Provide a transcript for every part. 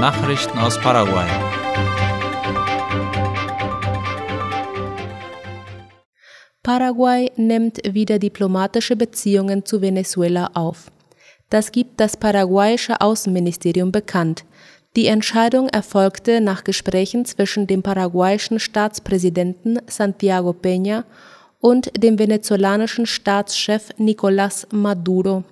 Nachrichten aus Paraguay. Paraguay nimmt wieder diplomatische Beziehungen zu Venezuela auf. Das gibt das paraguayische Außenministerium bekannt. Die Entscheidung erfolgte nach Gesprächen zwischen dem paraguayischen Staatspräsidenten Santiago Peña und dem venezolanischen Staatschef Nicolás Maduro.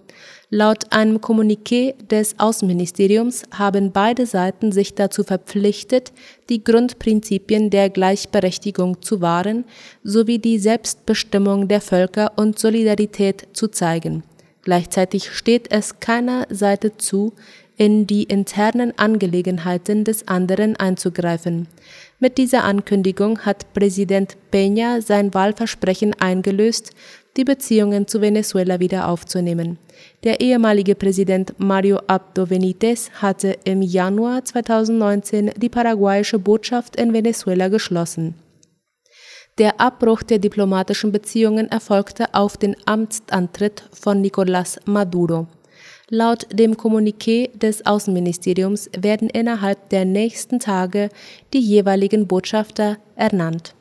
Laut einem Kommuniqué des Außenministeriums haben beide Seiten sich dazu verpflichtet, die Grundprinzipien der Gleichberechtigung zu wahren sowie die Selbstbestimmung der Völker und Solidarität zu zeigen. Gleichzeitig steht es keiner Seite zu, in die internen Angelegenheiten des anderen einzugreifen. Mit dieser Ankündigung hat Präsident Peña sein Wahlversprechen eingelöst, die Beziehungen zu Venezuela wieder aufzunehmen. Der ehemalige Präsident Mario Abdo Benitez hatte im Januar 2019 die paraguayische Botschaft in Venezuela geschlossen. Der Abbruch der diplomatischen Beziehungen erfolgte auf den Amtsantritt von Nicolás Maduro. Laut dem Kommuniqué des Außenministeriums werden innerhalb der nächsten Tage die jeweiligen Botschafter ernannt.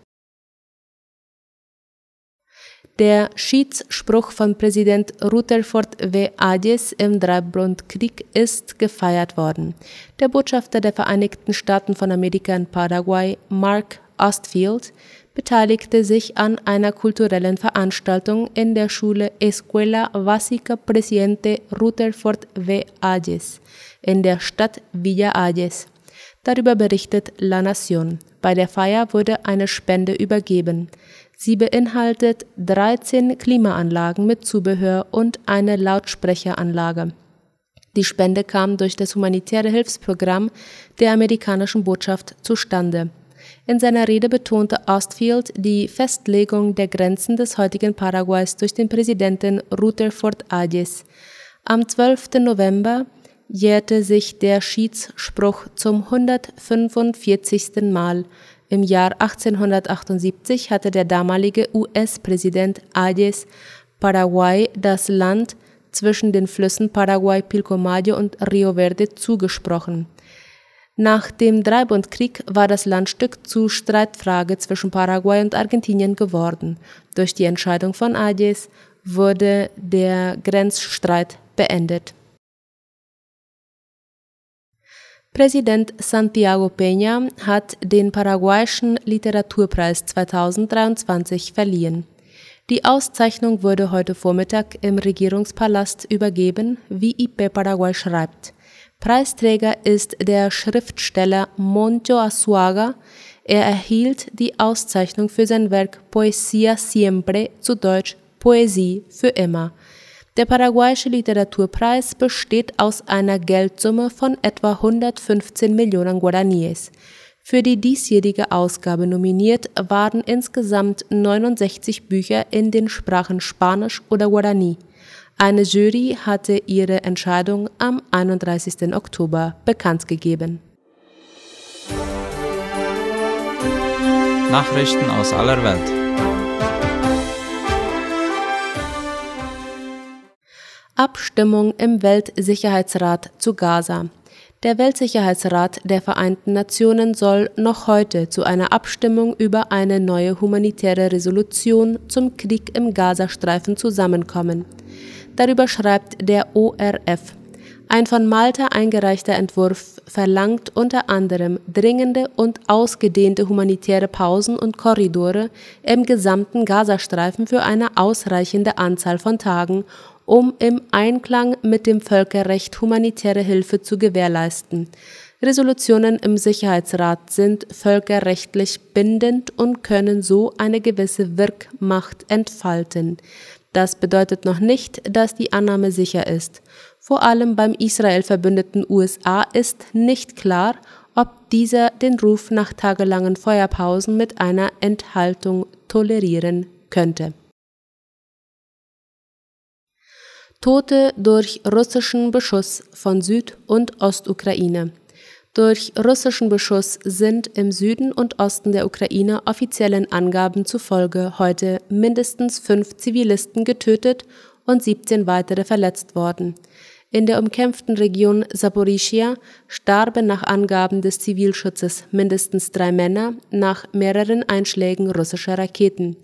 Der Schiedsspruch von Präsident Rutherford W. Ayes im Dreibundkrieg ist gefeiert worden. Der Botschafter der Vereinigten Staaten von Amerika in Paraguay, Mark Ostfield, beteiligte sich an einer kulturellen Veranstaltung in der Schule Escuela Básica Presidente Rutherford W. Ayes in der Stadt Villa Ayes. Darüber berichtet La Nación. Bei der Feier wurde eine Spende übergeben. Sie beinhaltet 13 Klimaanlagen mit Zubehör und eine Lautsprecheranlage. Die Spende kam durch das humanitäre Hilfsprogramm der amerikanischen Botschaft zustande. In seiner Rede betonte Ostfield die Festlegung der Grenzen des heutigen Paraguays durch den Präsidenten Rutherford Ayes. Am 12. November jährte sich der Schiedsspruch zum 145. Mal. Im Jahr 1878 hatte der damalige US-Präsident Ayes Paraguay das Land zwischen den Flüssen Paraguay, Pilcomayo und Rio Verde zugesprochen. Nach dem Dreibundkrieg war das Landstück zu Streitfrage zwischen Paraguay und Argentinien geworden. Durch die Entscheidung von Ayes wurde der Grenzstreit beendet. Präsident Santiago Peña hat den paraguayischen Literaturpreis 2023 verliehen. Die Auszeichnung wurde heute Vormittag im Regierungspalast übergeben, wie IP Paraguay schreibt. Preisträger ist der Schriftsteller Moncho Azuaga. Er erhielt die Auszeichnung für sein Werk Poesía Siempre, zu Deutsch Poesie für immer. Der paraguayische Literaturpreis besteht aus einer Geldsumme von etwa 115 Millionen Guaraníes. Für die diesjährige Ausgabe nominiert waren insgesamt 69 Bücher in den Sprachen Spanisch oder Guarani. Eine Jury hatte ihre Entscheidung am 31. Oktober bekannt gegeben. Nachrichten aus aller Welt. Abstimmung im Weltsicherheitsrat zu Gaza. Der Weltsicherheitsrat der Vereinten Nationen soll noch heute zu einer Abstimmung über eine neue humanitäre Resolution zum Krieg im Gazastreifen zusammenkommen. Darüber schreibt der ORF. Ein von Malta eingereichter Entwurf verlangt unter anderem dringende und ausgedehnte humanitäre Pausen und Korridore im gesamten Gazastreifen für eine ausreichende Anzahl von Tagen, um im Einklang mit dem Völkerrecht humanitäre Hilfe zu gewährleisten. Resolutionen im Sicherheitsrat sind völkerrechtlich bindend und können so eine gewisse Wirkmacht entfalten. Das bedeutet noch nicht, dass die Annahme sicher ist. Vor allem beim Israel-verbündeten USA ist nicht klar, ob dieser den Ruf nach tagelangen Feuerpausen mit einer Enthaltung tolerieren könnte. Tote durch russischen Beschuss von Süd- und Ostukraine. Durch russischen Beschuss sind im Süden und Osten der Ukraine offiziellen Angaben zufolge heute mindestens fünf Zivilisten getötet und 17 weitere verletzt worden. In der umkämpften Region Saporischia starben nach Angaben des Zivilschutzes mindestens drei Männer nach mehreren Einschlägen russischer Raketen.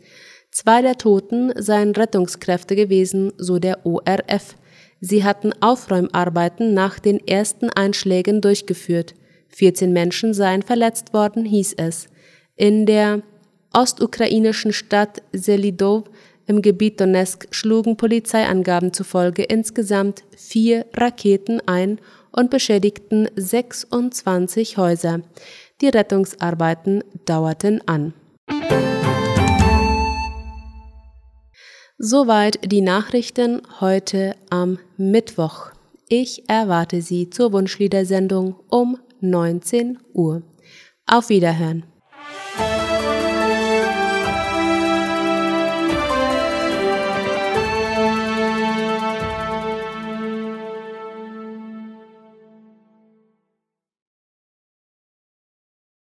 Zwei der Toten seien Rettungskräfte gewesen, so der ORF. Sie hatten Aufräumarbeiten nach den ersten Einschlägen durchgeführt. 14 Menschen seien verletzt worden, hieß es. In der ostukrainischen Stadt Selidov im Gebiet Donetsk schlugen Polizeiangaben zufolge insgesamt vier Raketen ein und beschädigten 26 Häuser. Die Rettungsarbeiten dauerten an. Soweit die Nachrichten heute am Mittwoch. Ich erwarte Sie zur Wunschliedersendung um 19 Uhr. Auf Wiederhören!